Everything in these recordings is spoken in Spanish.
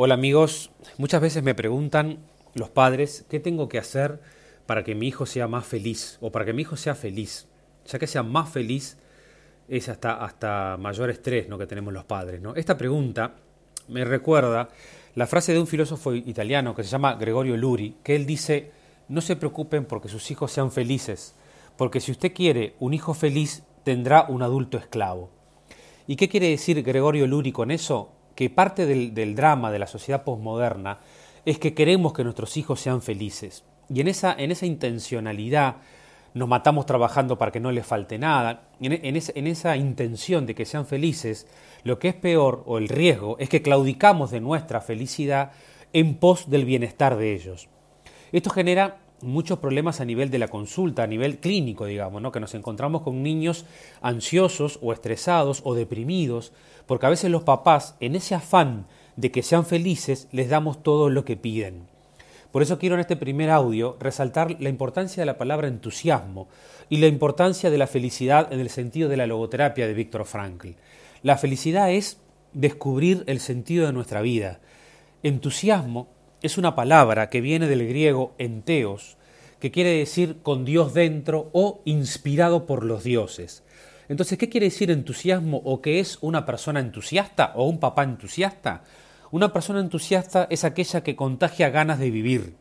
Hola amigos, muchas veces me preguntan los padres qué tengo que hacer para que mi hijo sea más feliz o para que mi hijo sea feliz. Ya que sea más feliz es hasta, hasta mayor estrés ¿no? que tenemos los padres. Esta pregunta me recuerda la frase de un filósofo italiano que se llama Gregorio Luri, que él dice, no se preocupen porque sus hijos sean felices, porque si usted quiere un hijo feliz, tendrá un adulto esclavo. ¿Y qué quiere decir Gregorio Luri con eso? Que parte del, drama de la sociedad posmoderna es que queremos que nuestros hijos sean felices. Y en esa, en esa intencionalidad nos matamos trabajando para que no les falte nada. En, en, esa intención de que sean felices, lo que es peor o el riesgo es que claudicamos de nuestra felicidad en pos del bienestar de ellos. Esto genera muchos problemas a nivel de la consulta, a nivel clínico, digamos, ¿no? que nos encontramos con niños ansiosos o estresados o deprimidos, porque a veces los papás, en ese afán de que sean felices, les damos todo lo que piden. Por eso quiero en este primer audio resaltar la importancia de la palabra entusiasmo y la importancia de la felicidad en el sentido de la logoterapia de Víctor Frankl. La felicidad es descubrir el sentido de nuestra vida. Entusiasmo es una palabra que viene del griego enteos, que quiere decir con Dios dentro o inspirado por los dioses. Entonces, ¿qué quiere decir entusiasmo o qué es una persona entusiasta o un papá entusiasta? Una persona entusiasta es aquella que contagia ganas de vivir.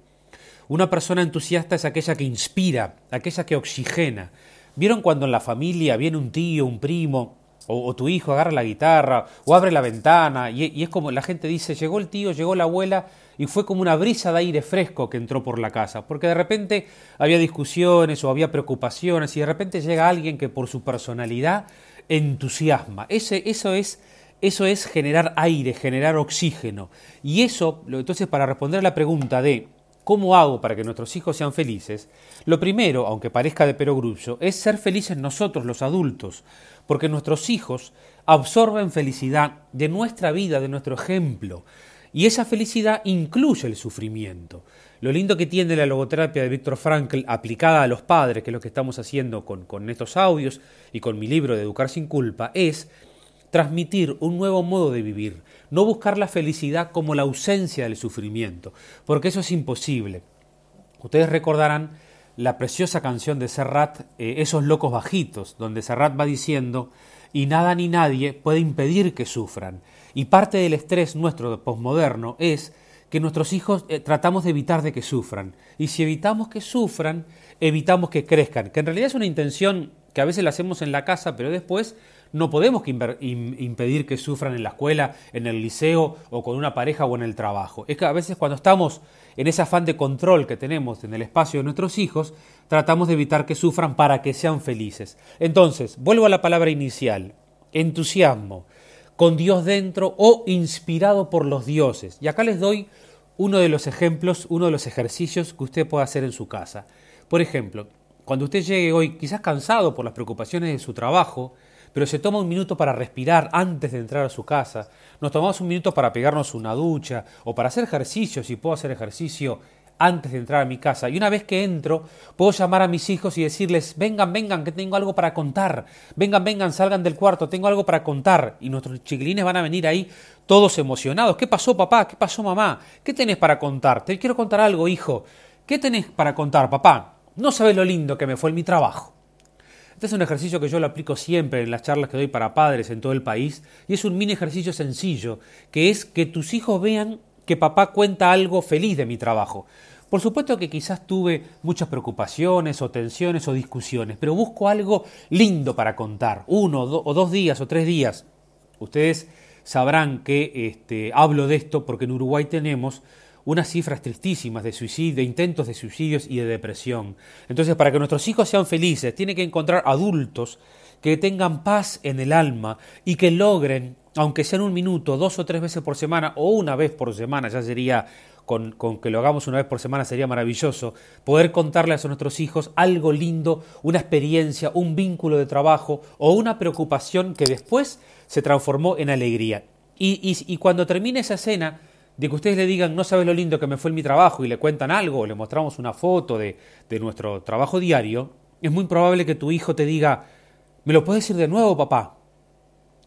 Una persona entusiasta es aquella que inspira, aquella que oxigena. ¿Vieron cuando en la familia viene un tío, un primo, o, tu hijo agarra la guitarra, o abre la ventana, y, y es como la gente dice, llegó el tío, llegó la abuela, y fue como una brisa de aire fresco que entró por la casa, porque de repente había discusiones o había preocupaciones y de repente llega alguien que por su personalidad entusiasma. Ese, eso es eso es generar aire, generar oxígeno. Y eso, entonces, para responder a la pregunta de ¿cómo hago para que nuestros hijos sean felices? Lo primero, aunque parezca de perogrullo, es ser felices nosotros, los adultos, porque nuestros hijos absorben felicidad de nuestra vida, de nuestro ejemplo. Y esa felicidad incluye el sufrimiento. Lo lindo que tiene la logoterapia de Víctor Frankl aplicada a los padres, que es lo que estamos haciendo con, con estos audios y con mi libro de Educar sin culpa, es transmitir un nuevo modo de vivir, no buscar la felicidad como la ausencia del sufrimiento, porque eso es imposible. Ustedes recordarán la preciosa canción de Serrat, eh, Esos locos bajitos, donde Serrat va diciendo, y nada ni nadie puede impedir que sufran. Y parte del estrés nuestro de posmoderno es que nuestros hijos eh, tratamos de evitar de que sufran. Y si evitamos que sufran, evitamos que crezcan, que en realidad es una intención que a veces la hacemos en la casa, pero después no podemos impedir que sufran en la escuela, en el liceo o con una pareja o en el trabajo. Es que a veces cuando estamos en ese afán de control que tenemos en el espacio de nuestros hijos, tratamos de evitar que sufran para que sean felices. Entonces, vuelvo a la palabra inicial, entusiasmo, con Dios dentro o inspirado por los dioses. Y acá les doy uno de los ejemplos, uno de los ejercicios que usted puede hacer en su casa. Por ejemplo, cuando usted llegue hoy quizás cansado por las preocupaciones de su trabajo, pero se toma un minuto para respirar antes de entrar a su casa, nos tomamos un minuto para pegarnos una ducha o para hacer ejercicio, si puedo hacer ejercicio antes de entrar a mi casa. Y una vez que entro, puedo llamar a mis hijos y decirles, vengan, vengan, que tengo algo para contar. Vengan, vengan, salgan del cuarto, tengo algo para contar. Y nuestros chiquilines van a venir ahí todos emocionados. ¿Qué pasó, papá? ¿Qué pasó, mamá? ¿Qué tenés para contar? Te quiero contar algo, hijo. ¿Qué tenés para contar, papá? No sabes lo lindo que me fue mi trabajo. Este es un ejercicio que yo lo aplico siempre en las charlas que doy para padres en todo el país y es un mini ejercicio sencillo, que es que tus hijos vean que papá cuenta algo feliz de mi trabajo. Por supuesto que quizás tuve muchas preocupaciones o tensiones o discusiones, pero busco algo lindo para contar, uno o dos días o tres días. Ustedes sabrán que este, hablo de esto porque en Uruguay tenemos unas cifras tristísimas de suicidio, de intentos de suicidios y de depresión. Entonces, para que nuestros hijos sean felices, tiene que encontrar adultos que tengan paz en el alma y que logren, aunque sea en un minuto, dos o tres veces por semana o una vez por semana, ya sería con, con, que lo hagamos una vez por semana sería maravilloso, poder contarles a nuestros hijos algo lindo, una experiencia, un vínculo de trabajo o una preocupación que después se transformó en alegría. Y, y, y cuando termine esa escena, de que ustedes le digan, no sabes lo lindo que me fue en mi trabajo y le cuentan algo, o le mostramos una foto de, de nuestro trabajo diario, es muy probable que tu hijo te diga, ¿me lo puedes decir de nuevo, papá?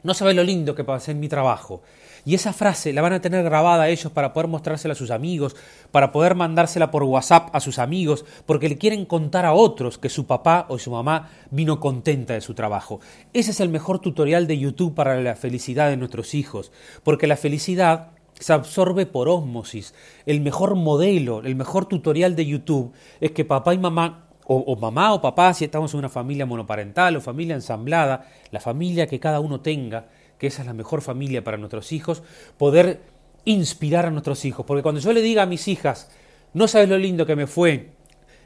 No sabes lo lindo que pasé en mi trabajo. Y esa frase la van a tener grabada ellos para poder mostrársela a sus amigos, para poder mandársela por WhatsApp a sus amigos, porque le quieren contar a otros que su papá o su mamá vino contenta de su trabajo. Ese es el mejor tutorial de YouTube para la felicidad de nuestros hijos, porque la felicidad se absorbe por ósmosis. El mejor modelo, el mejor tutorial de YouTube es que papá y mamá o, mamá o papá, si estamos en una familia monoparental o familia ensamblada, la familia que cada uno tenga, que esa es la mejor familia para nuestros hijos, poder inspirar a nuestros hijos. Porque cuando yo le diga a mis hijas, no sabes lo lindo que me fue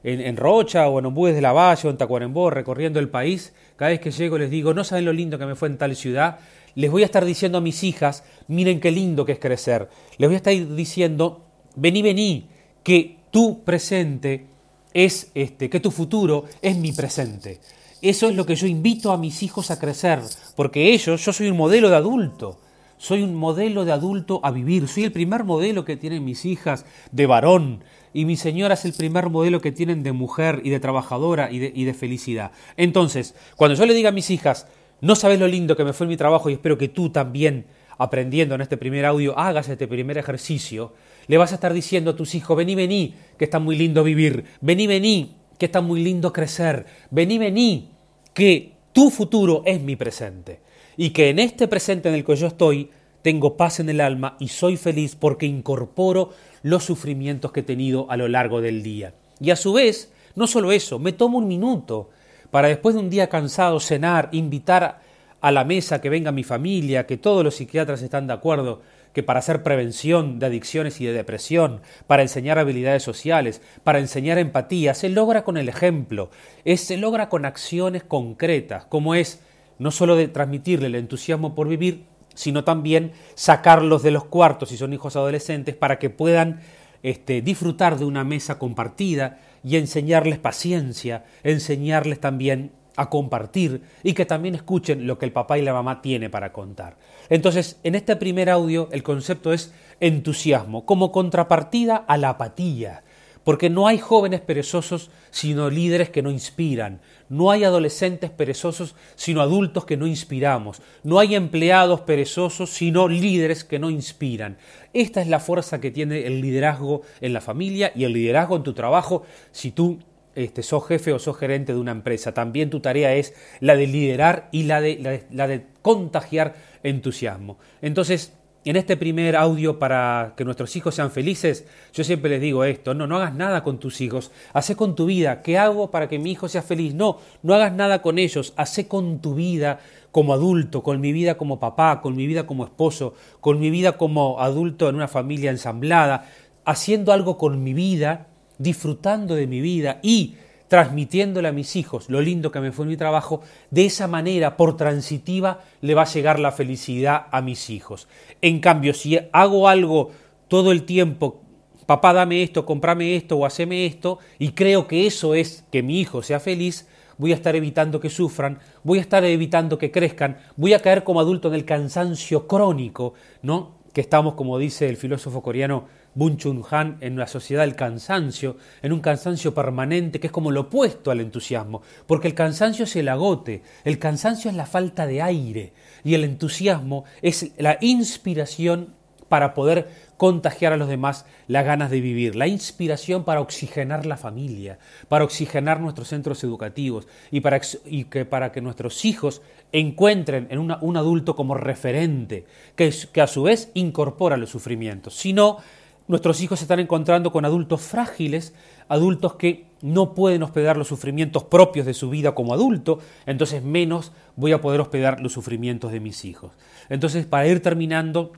en, Rocha o en Ombúes de la Valle o en Tacuarembó recorriendo el país, cada vez que llego les digo, no saben lo lindo que me fue en tal ciudad, les voy a estar diciendo a mis hijas, miren qué lindo que es crecer. Les voy a estar diciendo, vení, vení, que tu presente es este, que tu futuro es mi presente. Eso es lo que yo invito a mis hijos a crecer, porque ellos, yo soy un modelo de adulto, soy un modelo de adulto a vivir, soy el primer modelo que tienen mis hijas de varón, y mi señora es el primer modelo que tienen de mujer y de trabajadora y de, felicidad. Entonces, cuando yo le diga a mis hijas, no sabes lo lindo que me fue mi trabajo y espero que tú también, aprendiendo en este primer audio, hagas este primer ejercicio, le vas a estar diciendo a tus hijos, vení, vení, que está muy lindo vivir, vení, vení, que está muy lindo crecer, vení, vení, que tu futuro es mi presente. Y que en este presente en el que yo estoy tengo paz en el alma y soy feliz porque incorporo los sufrimientos que he tenido a lo largo del día. Y a su vez, no solo eso, me tomo un minuto para después de un día cansado cenar, invitar a la mesa que venga mi familia, que todos los psiquiatras están de acuerdo que para hacer prevención de adicciones y de depresión, para enseñar habilidades sociales, para enseñar empatía, se logra con el ejemplo, se logra con acciones concretas, como es no solo de transmitirle el entusiasmo por vivir, sino también sacarlos de los cuartos si son hijos adolescentes para que puedan este, disfrutar de una mesa compartida y enseñarles paciencia, enseñarles también a compartir y que también escuchen lo que el papá y la mamá tiene para contar. Entonces, en este primer audio el concepto es entusiasmo, como contrapartida a la apatía, porque no hay jóvenes perezosos sino líderes que no inspiran, no hay adolescentes perezosos sino adultos que no inspiramos, no hay empleados perezosos sino líderes que no inspiran. Esta es la fuerza que tiene el liderazgo en la familia y el liderazgo en tu trabajo si tú este, sos jefe o sos gerente de una empresa. También tu tarea es la de liderar y la de, la de, contagiar entusiasmo. Entonces, en este primer audio para que nuestros hijos sean felices, yo siempre les digo esto, no, no hagas nada con tus hijos, hace con tu vida, ¿qué hago para que mi hijo sea feliz? No, no hagas nada con ellos, hace con tu vida como adulto, con mi vida como papá, con mi vida como esposo, con mi vida como adulto en una familia ensamblada, haciendo algo con mi vida disfrutando de mi vida y transmitiéndole a mis hijos lo lindo que me fue mi trabajo, de esa manera, por transitiva, le va a llegar la felicidad a mis hijos. En cambio, si hago algo todo el tiempo, papá dame esto, comprame esto o haceme esto, y creo que eso es que mi hijo sea feliz, voy a estar evitando que sufran, voy a estar evitando que crezcan, voy a caer como adulto en el cansancio crónico, ¿no? Que estamos, como dice el filósofo coreano Bun Chun Han en la sociedad del cansancio, en un cansancio permanente que es como lo opuesto al entusiasmo, porque el cansancio es el agote, el cansancio es la falta de aire y el entusiasmo es la inspiración para poder contagiar a los demás las ganas de vivir, la inspiración para oxigenar la familia, para oxigenar nuestros centros educativos y para, que, nuestros hijos encuentren en un adulto como referente, que, a su vez incorpora los sufrimientos. Si no, Nuestros hijos se están encontrando con adultos frágiles, adultos que no pueden hospedar los sufrimientos propios de su vida como adulto, entonces menos voy a poder hospedar los sufrimientos de mis hijos. Entonces, para ir terminando,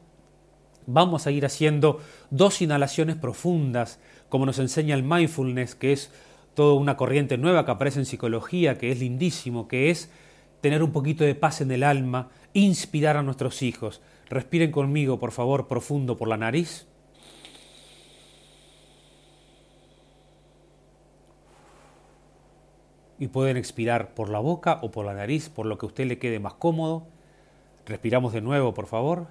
vamos a ir haciendo dos inhalaciones profundas, como nos enseña el mindfulness, que es toda una corriente nueva que aparece en psicología, que es lindísimo, que es tener un poquito de paz en el alma, inspirar a nuestros hijos. Respiren conmigo, por favor, profundo por la nariz. Y pueden expirar por la boca o por la nariz, por lo que a usted le quede más cómodo. Respiramos de nuevo, por favor.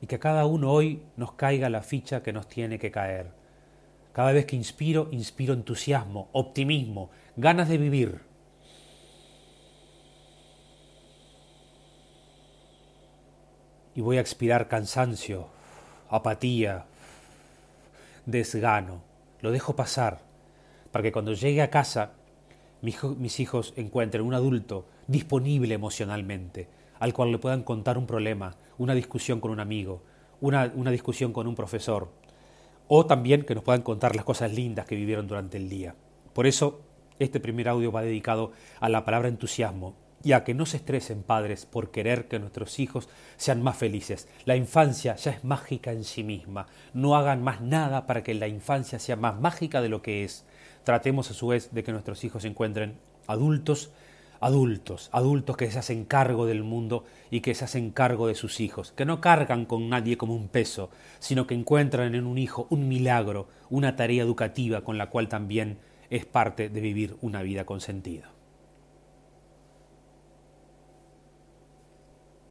Y que a cada uno hoy nos caiga la ficha que nos tiene que caer. Cada vez que inspiro, inspiro entusiasmo, optimismo, ganas de vivir. Y voy a expirar cansancio, apatía, desgano. Lo dejo pasar para que cuando llegue a casa mis hijos encuentren un adulto disponible emocionalmente, al cual le puedan contar un problema, una discusión con un amigo, una, una discusión con un profesor, o también que nos puedan contar las cosas lindas que vivieron durante el día. Por eso, este primer audio va dedicado a la palabra entusiasmo y a que no se estresen padres por querer que nuestros hijos sean más felices. La infancia ya es mágica en sí misma. No hagan más nada para que la infancia sea más mágica de lo que es. Tratemos a su vez de que nuestros hijos se encuentren adultos adultos, adultos que se hacen cargo del mundo y que se hacen cargo de sus hijos, que no cargan con nadie como un peso, sino que encuentran en un hijo un milagro, una tarea educativa con la cual también es parte de vivir una vida con sentido.